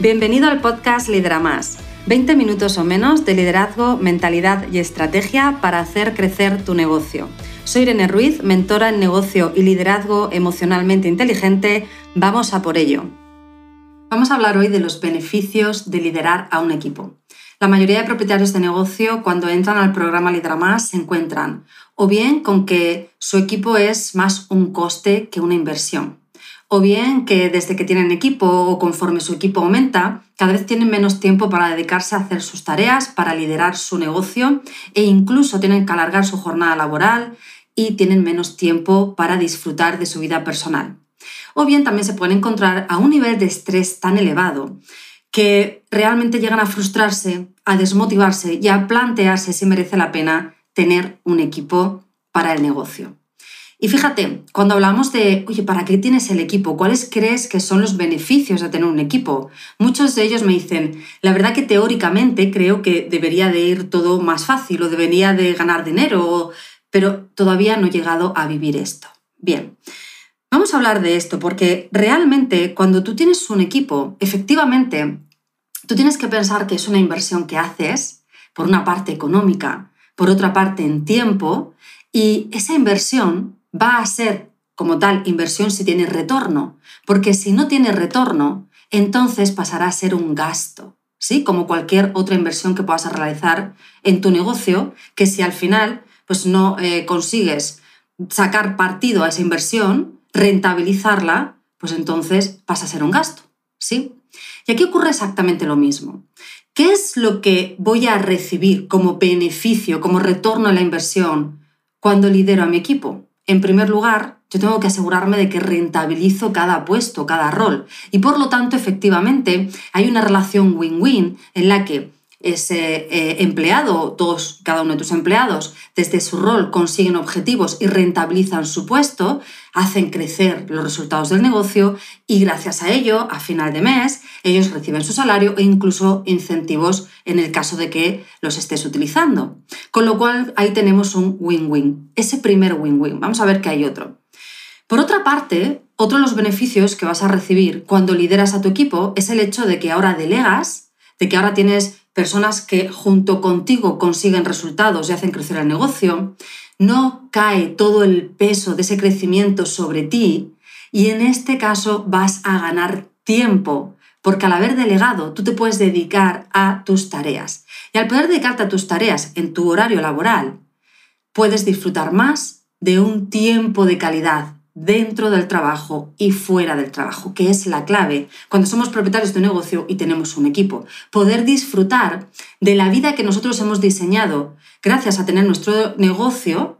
Bienvenido al podcast Lidera Más. 20 minutos o menos de liderazgo, mentalidad y estrategia para hacer crecer tu negocio. Soy Irene Ruiz, mentora en negocio y liderazgo emocionalmente inteligente. Vamos a por ello. Vamos a hablar hoy de los beneficios de liderar a un equipo. La mayoría de propietarios de negocio cuando entran al programa Lidera Más se encuentran o bien con que su equipo es más un coste que una inversión o bien que desde que tienen equipo o conforme su equipo aumenta, cada vez tienen menos tiempo para dedicarse a hacer sus tareas, para liderar su negocio e incluso tienen que alargar su jornada laboral y tienen menos tiempo para disfrutar de su vida personal. O bien también se pueden encontrar a un nivel de estrés tan elevado que realmente llegan a frustrarse, a desmotivarse y a plantearse si merece la pena tener un equipo para el negocio. Y fíjate, cuando hablamos de, oye, ¿para qué tienes el equipo? ¿Cuáles crees que son los beneficios de tener un equipo? Muchos de ellos me dicen, la verdad que teóricamente creo que debería de ir todo más fácil o debería de ganar dinero, pero todavía no he llegado a vivir esto. Bien, vamos a hablar de esto porque realmente cuando tú tienes un equipo, efectivamente, tú tienes que pensar que es una inversión que haces, por una parte económica, por otra parte en tiempo, y esa inversión va a ser como tal inversión si tiene retorno, porque si no tiene retorno, entonces pasará a ser un gasto, ¿sí? Como cualquier otra inversión que puedas realizar en tu negocio, que si al final pues no eh, consigues sacar partido a esa inversión, rentabilizarla, pues entonces pasa a ser un gasto, ¿sí? Y aquí ocurre exactamente lo mismo. ¿Qué es lo que voy a recibir como beneficio, como retorno a la inversión cuando lidero a mi equipo? En primer lugar, yo tengo que asegurarme de que rentabilizo cada puesto, cada rol. Y por lo tanto, efectivamente, hay una relación win-win en la que ese eh, empleado, todos, cada uno de tus empleados, desde su rol consiguen objetivos y rentabilizan su puesto, hacen crecer los resultados del negocio y gracias a ello, a final de mes, ellos reciben su salario e incluso incentivos en el caso de que los estés utilizando. Con lo cual ahí tenemos un win-win, ese primer win-win. Vamos a ver que hay otro. Por otra parte, otro de los beneficios que vas a recibir cuando lideras a tu equipo es el hecho de que ahora delegas, de que ahora tienes personas que junto contigo consiguen resultados y hacen crecer el negocio, no cae todo el peso de ese crecimiento sobre ti y en este caso vas a ganar tiempo, porque al haber delegado tú te puedes dedicar a tus tareas. Y al poder dedicarte a tus tareas en tu horario laboral, puedes disfrutar más de un tiempo de calidad, dentro del trabajo y fuera del trabajo, que es la clave cuando somos propietarios de un negocio y tenemos un equipo. Poder disfrutar de la vida que nosotros hemos diseñado gracias a tener nuestro negocio,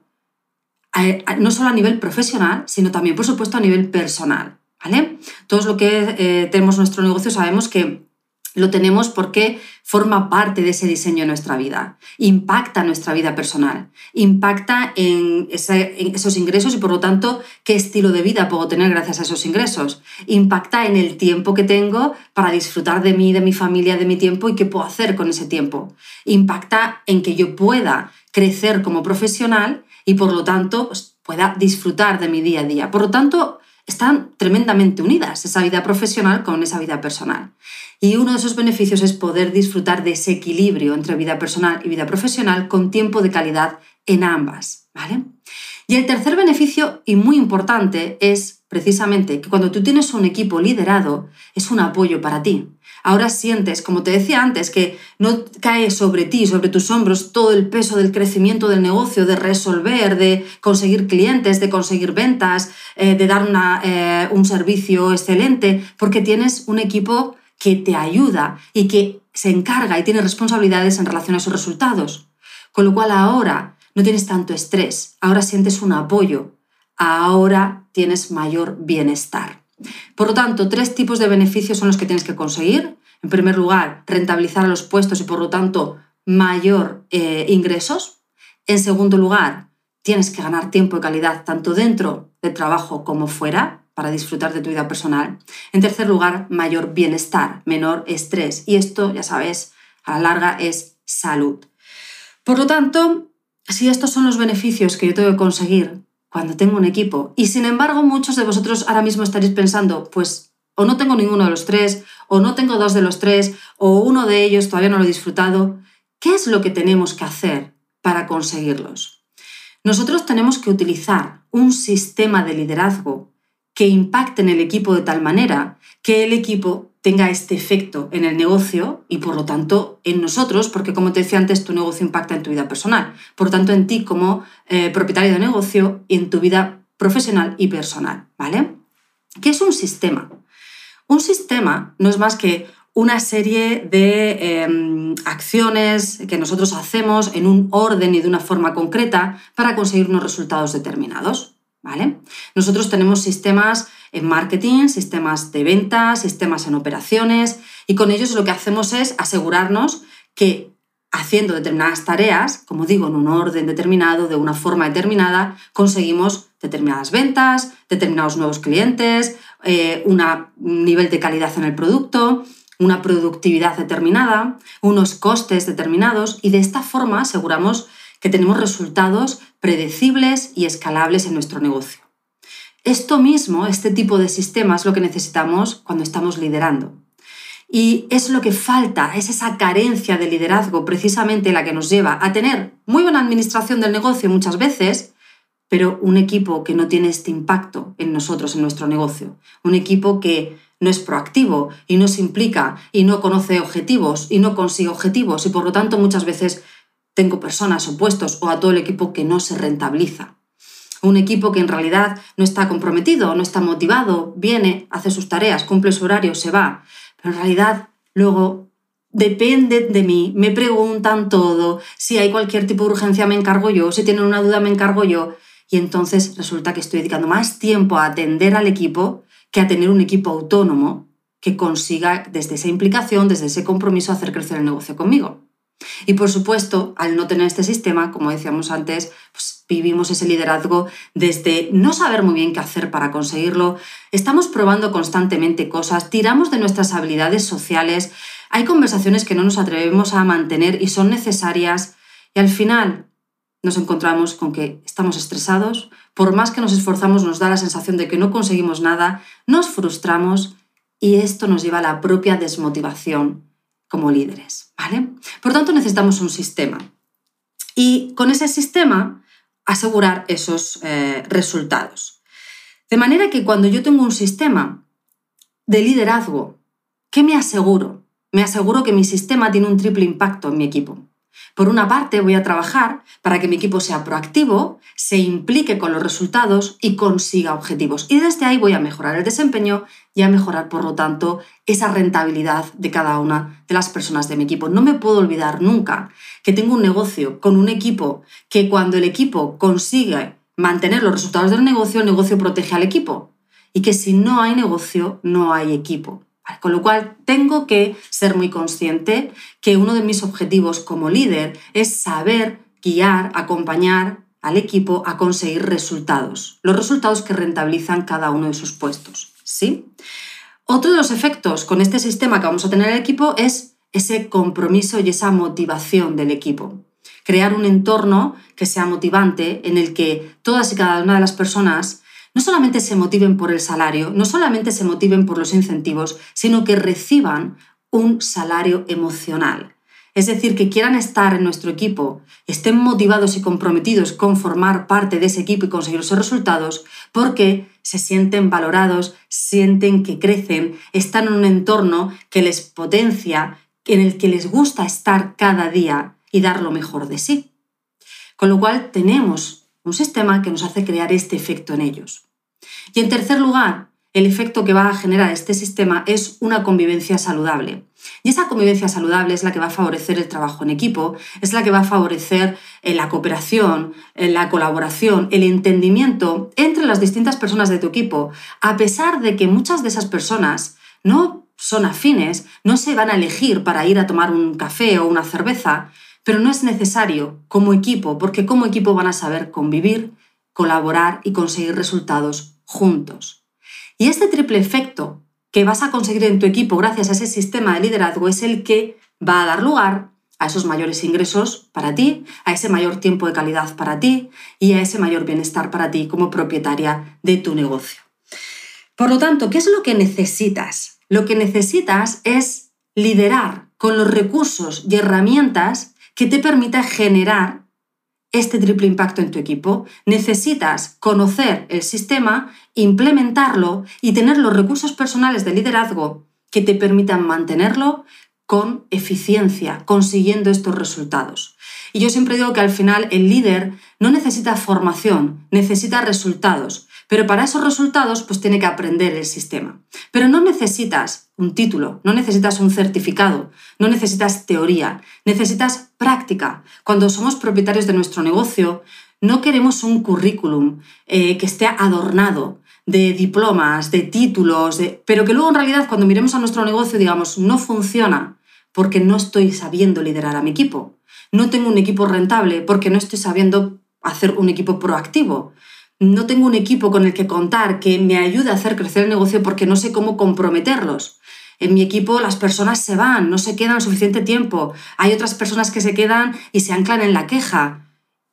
no solo a nivel profesional, sino también, por supuesto, a nivel personal. ¿vale? Todos los que eh, tenemos nuestro negocio sabemos que lo tenemos porque forma parte de ese diseño de nuestra vida, impacta nuestra vida personal, impacta en, esos ingresos y por lo tanto qué estilo de vida puedo tener gracias a esos ingresos, impacta en el tiempo que tengo para disfrutar de mí, de mi familia, de mi tiempo y qué puedo hacer con ese tiempo, impacta en que yo pueda crecer como profesional y por lo tanto pueda disfrutar de mi día a día. Por lo tanto, están tremendamente unidas, esa vida profesional con esa vida personal. Y uno de esos beneficios es poder disfrutar de ese equilibrio entre vida personal y vida profesional con tiempo de calidad en ambas. ¿vale? Y el tercer beneficio, y muy importante, es precisamente que cuando tú tienes un equipo liderado, es un apoyo para ti. Ahora sientes, como te decía antes, que no cae sobre ti, sobre tus hombros, todo el peso del crecimiento del negocio, de resolver, de conseguir clientes, de conseguir ventas, eh, de dar eh, un servicio excelente, porque tienes un equipo que te ayuda y que se encarga y tiene responsabilidades en relación a esos resultados. Con lo cual ahora no tienes tanto estrés, ahora sientes un apoyo, ahora tienes mayor bienestar. Por lo tanto, tres tipos de beneficios son los que tienes que conseguir. En primer lugar, rentabilizar a los puestos y por lo tanto mayor eh, ingresos. En segundo lugar, tienes que ganar tiempo y calidad tanto dentro del trabajo como fuera para disfrutar de tu vida personal. En tercer lugar, mayor bienestar, menor estrés. Y esto, ya sabes, a la larga es salud. Por lo tanto, si estos son los beneficios que yo tengo que conseguir cuando tengo un equipo. Y sin embargo, muchos de vosotros ahora mismo estaréis pensando, pues o no tengo ninguno de los tres, o no tengo dos de los tres, o uno de ellos todavía no lo he disfrutado, ¿qué es lo que tenemos que hacer para conseguirlos? Nosotros tenemos que utilizar un sistema de liderazgo que impacte en el equipo de tal manera que el equipo tenga este efecto en el negocio y por lo tanto en nosotros, porque como te decía antes, tu negocio impacta en tu vida personal, por lo tanto en ti como eh, propietario de negocio y en tu vida profesional y personal, ¿vale? ¿Qué es un sistema? Un sistema no es más que una serie de em, acciones que nosotros hacemos en un orden y de una forma concreta para conseguir unos resultados determinados. ¿vale? Nosotros tenemos sistemas en marketing, sistemas de ventas, sistemas en operaciones y con ellos lo que hacemos es asegurarnos que haciendo determinadas tareas, como digo, en un orden determinado, de una forma determinada, conseguimos determinadas ventas, determinados nuevos clientes, eh, un nivel de calidad en el producto, una productividad determinada, unos costes determinados y de esta forma aseguramos que tenemos resultados predecibles y escalables en nuestro negocio. Esto mismo, este tipo de sistema es lo que necesitamos cuando estamos liderando. Y es lo que falta, es esa carencia de liderazgo precisamente la que nos lleva a tener muy buena administración del negocio muchas veces, pero un equipo que no tiene este impacto en nosotros, en nuestro negocio. Un equipo que no es proactivo y no se implica y no conoce objetivos y no consigue objetivos y por lo tanto muchas veces tengo personas o puestos o a todo el equipo que no se rentabiliza. Un equipo que en realidad no está comprometido, no está motivado, viene, hace sus tareas, cumple su horario, se va, pero en realidad luego depende de mí, me preguntan todo, si hay cualquier tipo de urgencia me encargo yo, si tienen una duda me encargo yo. Y entonces resulta que estoy dedicando más tiempo a atender al equipo que a tener un equipo autónomo que consiga desde esa implicación, desde ese compromiso, hacer crecer el negocio conmigo. Y por supuesto, al no tener este sistema, como decíamos antes, pues vivimos ese liderazgo desde no saber muy bien qué hacer para conseguirlo, estamos probando constantemente cosas, tiramos de nuestras habilidades sociales, hay conversaciones que no nos atrevemos a mantener y son necesarias y al final nos encontramos con que estamos estresados, por más que nos esforzamos nos da la sensación de que no conseguimos nada, nos frustramos y esto nos lleva a la propia desmotivación como líderes, ¿vale? Por tanto, necesitamos un sistema. Y con ese sistema asegurar esos eh, resultados. De manera que cuando yo tengo un sistema de liderazgo, ¿qué me aseguro? Me aseguro que mi sistema tiene un triple impacto en mi equipo. Por una parte, voy a trabajar para que mi equipo sea proactivo, se implique con los resultados y consiga objetivos. Y desde ahí voy a mejorar el desempeño y a mejorar, por lo tanto, esa rentabilidad de cada una de las personas de mi equipo. No me puedo olvidar nunca que tengo un negocio con un equipo que cuando el equipo consigue mantener los resultados del negocio, el negocio protege al equipo. Y que si no hay negocio, no hay equipo. Con lo cual, tengo que ser muy consciente que uno de mis objetivos como líder es saber guiar, acompañar al equipo a conseguir resultados, los resultados que rentabilizan cada uno de sus puestos. ¿sí? Otro de los efectos con este sistema que vamos a tener en el equipo es ese compromiso y esa motivación del equipo. Crear un entorno que sea motivante en el que todas y cada una de las personas no solamente se motiven por el salario, no solamente se motiven por los incentivos, sino que reciban un salario emocional. Es decir, que quieran estar en nuestro equipo, estén motivados y comprometidos con formar parte de ese equipo y conseguir esos resultados, porque se sienten valorados, sienten que crecen, están en un entorno que les potencia, en el que les gusta estar cada día y dar lo mejor de sí. Con lo cual tenemos un sistema que nos hace crear este efecto en ellos. Y en tercer lugar, el efecto que va a generar este sistema es una convivencia saludable. Y esa convivencia saludable es la que va a favorecer el trabajo en equipo, es la que va a favorecer eh, la cooperación, eh, la colaboración, el entendimiento entre las distintas personas de tu equipo, a pesar de que muchas de esas personas no son afines, no se van a elegir para ir a tomar un café o una cerveza, pero no es necesario como equipo, porque como equipo van a saber convivir, colaborar y conseguir resultados juntos. Y este triple efecto que vas a conseguir en tu equipo gracias a ese sistema de liderazgo es el que va a dar lugar a esos mayores ingresos para ti, a ese mayor tiempo de calidad para ti y a ese mayor bienestar para ti como propietaria de tu negocio. Por lo tanto, ¿qué es lo que necesitas lo que necesitas es liderar con los recursos y herramientas que te permita generar este triple impacto en tu equipo. Necesitas conocer el sistema, implementarlo y tener los recursos personales de liderazgo que te permitan mantenerlo con eficiencia, consiguiendo estos resultados. Y yo siempre digo que al final el líder no necesita formación, necesita resultados. Pero para esos resultados, pues tiene que aprender el sistema. Pero no necesitas un título, no necesitas un certificado, no necesitas teoría, necesitas práctica. Cuando somos propietarios de nuestro negocio, no queremos un currículum eh, que esté adornado de diplomas, de títulos, pero que luego en realidad cuando miremos a nuestro negocio digamos, no funciona porque no estoy sabiendo liderar a mi equipo. No tengo un equipo rentable porque no estoy sabiendo hacer un equipo proactivo no tengo un equipo con el que contar que me ayude a hacer crecer el negocio porque no sé cómo comprometerlos. En mi equipo las personas se van, no se quedan suficiente tiempo. Hay otras personas que se quedan y se anclan en la queja.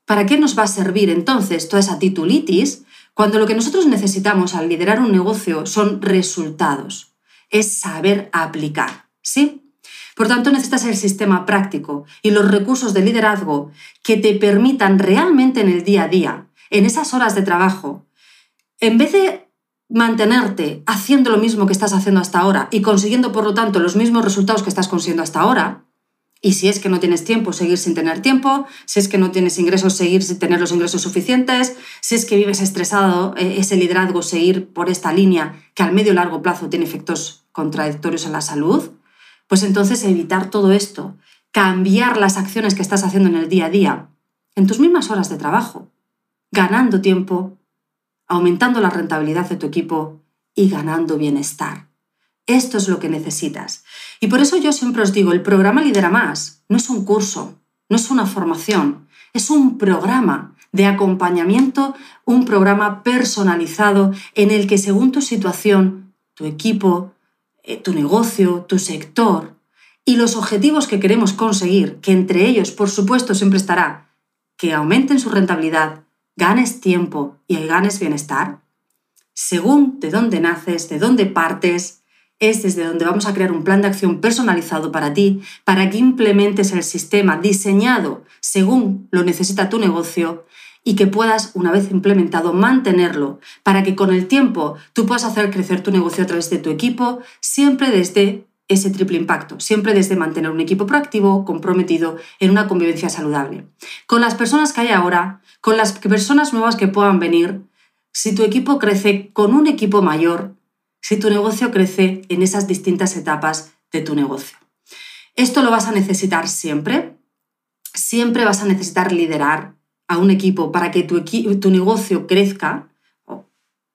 ¿Para qué nos va a servir entonces toda esa titulitis cuando lo que nosotros necesitamos al liderar un negocio son resultados? Es saber aplicar, ¿sí? Por tanto, necesitas el sistema práctico y los recursos de liderazgo que te permitan realmente en el día a día en esas horas de trabajo, en vez de mantenerte haciendo lo mismo que estás haciendo hasta ahora y consiguiendo, por lo tanto, los mismos resultados que estás consiguiendo hasta ahora, y si es que no tienes tiempo, seguir sin tener tiempo, si es que no tienes ingresos, seguir sin tener los ingresos suficientes, si es que vives estresado, eh, ese liderazgo, seguir por esta línea que al medio y largo plazo tiene efectos contradictorios en la salud, pues entonces evitar todo esto, cambiar las acciones que estás haciendo en el día a día, en tus mismas horas de trabajo, ganando tiempo, aumentando la rentabilidad de tu equipo y ganando bienestar. Esto es lo que necesitas. Y por eso yo siempre os digo, el programa Lidera Más no es un curso, no es una formación, es un programa de acompañamiento, un programa personalizado en el que según tu situación, tu equipo, eh, tu negocio, tu sector y los objetivos que queremos conseguir, que entre ellos, por supuesto, siempre estará que aumenten su rentabilidad, ganes tiempo y ganes bienestar, según de dónde naces, de dónde partes, es desde donde vamos a crear un plan de acción personalizado para ti, para que implementes el sistema diseñado según lo necesita tu negocio y que puedas, una vez implementado, mantenerlo, para que con el tiempo tú puedas hacer crecer tu negocio a través de tu equipo, siempre desde ese triple impacto, siempre desde mantener un equipo proactivo, comprometido en una convivencia saludable. Con las personas que hay ahora, con las personas nuevas que puedan venir, si tu equipo crece con un equipo mayor, si tu negocio crece en esas distintas etapas de tu negocio. Esto lo vas a necesitar siempre. Siempre vas a necesitar liderar a un equipo para que tu, tu negocio crezca,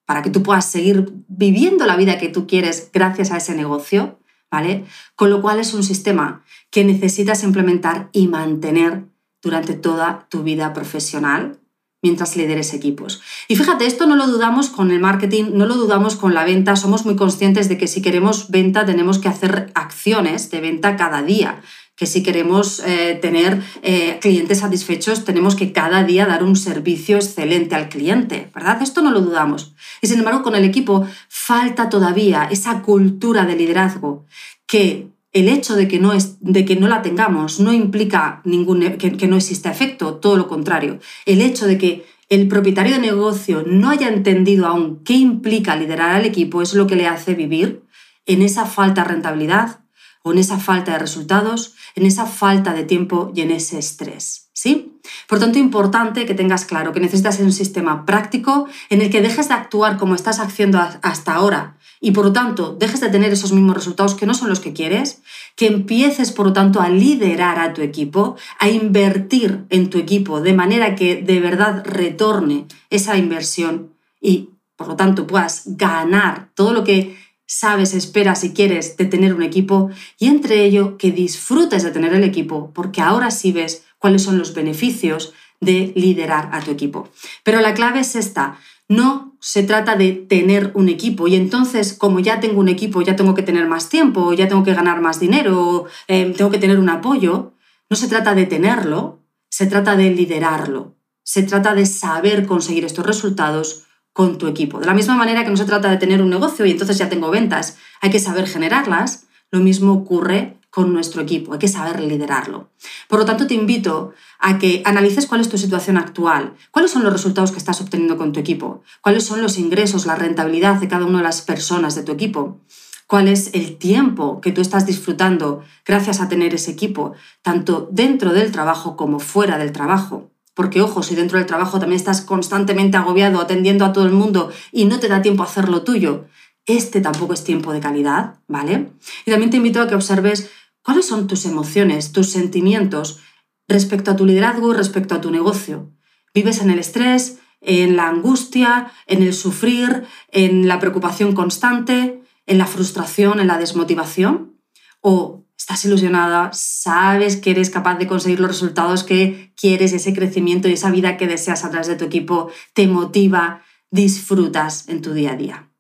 para que tú puedas seguir viviendo la vida que tú quieres gracias a ese negocio. ¿vale? Con lo cual es un sistema que necesitas implementar y mantener durante toda tu vida profesional mientras lideres equipos. Y fíjate, esto no lo dudamos con el marketing, no lo dudamos con la venta, somos muy conscientes de que si queremos venta tenemos que hacer acciones de venta cada día que si queremos eh, tener eh, clientes satisfechos, tenemos que cada día dar un servicio excelente al cliente, ¿verdad? Esto no lo dudamos. Y sin embargo, con el equipo falta todavía esa cultura de liderazgo que el hecho de que no, es, de que no la tengamos no implica ningún, que, que no exista efecto, todo lo contrario. El hecho de que el propietario de negocio no haya entendido aún qué implica liderar al equipo es lo que le hace vivir en esa falta de rentabilidad o en esa falta de resultados en esa falta de tiempo y en ese estrés. ¿Sí? Por tanto, importante que tengas claro que necesitas un sistema práctico en el que dejes de actuar como estás haciendo hasta ahora y por lo tanto dejes de tener esos mismos resultados que no son los que quieres, que empieces por lo tanto a liderar a tu equipo, a invertir en tu equipo de manera que de verdad retorne esa inversión y por lo tanto puedas ganar todo lo que sabes, esperas y quieres de tener un equipo y entre ello que disfrutes de tener el equipo porque ahora sí ves cuáles son los beneficios de liderar a tu equipo. Pero la clave es esta, no se trata de tener un equipo y entonces como ya tengo un equipo ya tengo que tener más tiempo, ya tengo que ganar más dinero, eh, tengo que tener un apoyo. No se trata de tenerlo, se trata de liderarlo. Se trata de saber conseguir estos resultados con tu equipo. De la misma manera que no se trata de tener un negocio y entonces ya tengo ventas, hay que saber generarlas, lo mismo ocurre con nuestro equipo, hay que saber liderarlo. Por lo tanto, te invito a que analices cuál es tu situación actual, cuáles son los resultados que estás obteniendo con tu equipo, cuáles son los ingresos, la rentabilidad de cada una de las personas de tu equipo, cuál es el tiempo que tú estás disfrutando gracias a tener ese equipo, tanto dentro del trabajo como fuera del trabajo. Porque, ojo, si dentro del trabajo también estás constantemente agobiado, atendiendo a todo el mundo y no te da tiempo a hacer lo tuyo, este tampoco es tiempo de calidad, ¿vale? Y también te invito a que observes cuáles son tus emociones, tus sentimientos respecto a tu liderazgo y respecto a tu negocio. ¿Vives en el estrés, en la angustia, en el sufrir, en la preocupación constante, en la frustración, en la desmotivación? ¿O estás ilusionada, sabes que eres capaz de conseguir los resultados que quieres, ese crecimiento y esa vida que deseas a través de tu equipo te motiva, disfrutas en tu día a día?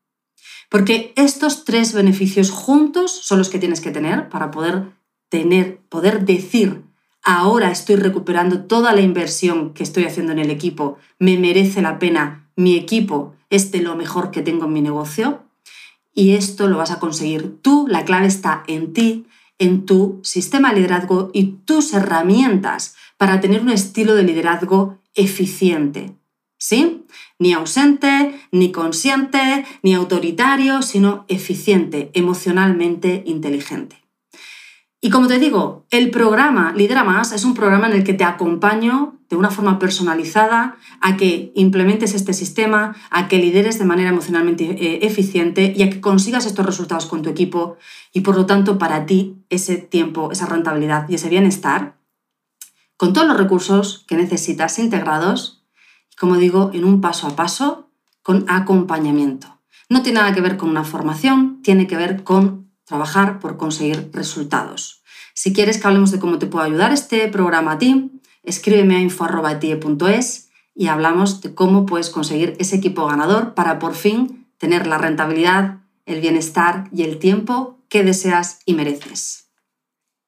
Porque estos tres beneficios juntos son los que tienes que tener para poder tener, poder decir, ahora estoy recuperando toda la inversión que estoy haciendo en el equipo, me merece la pena, mi equipo es de lo mejor que tengo en mi negocio. Y esto lo vas a conseguir tú, la clave está en ti, en tu sistema de liderazgo y tus herramientas para tener un estilo de liderazgo eficiente. ¿Sí? Ni ausente, ni consciente, ni autoritario, sino eficiente, emocionalmente inteligente. Y como te digo, el programa Lidera Más es un programa en el que te acompaño de una forma personalizada a que implementes este sistema, a que lideres de manera emocionalmente eh, eficiente y a que consigas estos resultados con tu equipo y por lo tanto para ti ese tiempo, esa rentabilidad y ese bienestar con todos los recursos que necesitas integrados como digo, en un paso a paso con acompañamiento. No tiene nada que ver con una formación, tiene que ver con trabajar por conseguir resultados. Si quieres que hablemos de cómo te puedo ayudar este programa a ti, escríbeme a info.tie.es y hablamos de cómo puedes conseguir ese equipo ganador para por fin tener la rentabilidad, el bienestar y el tiempo que deseas y mereces.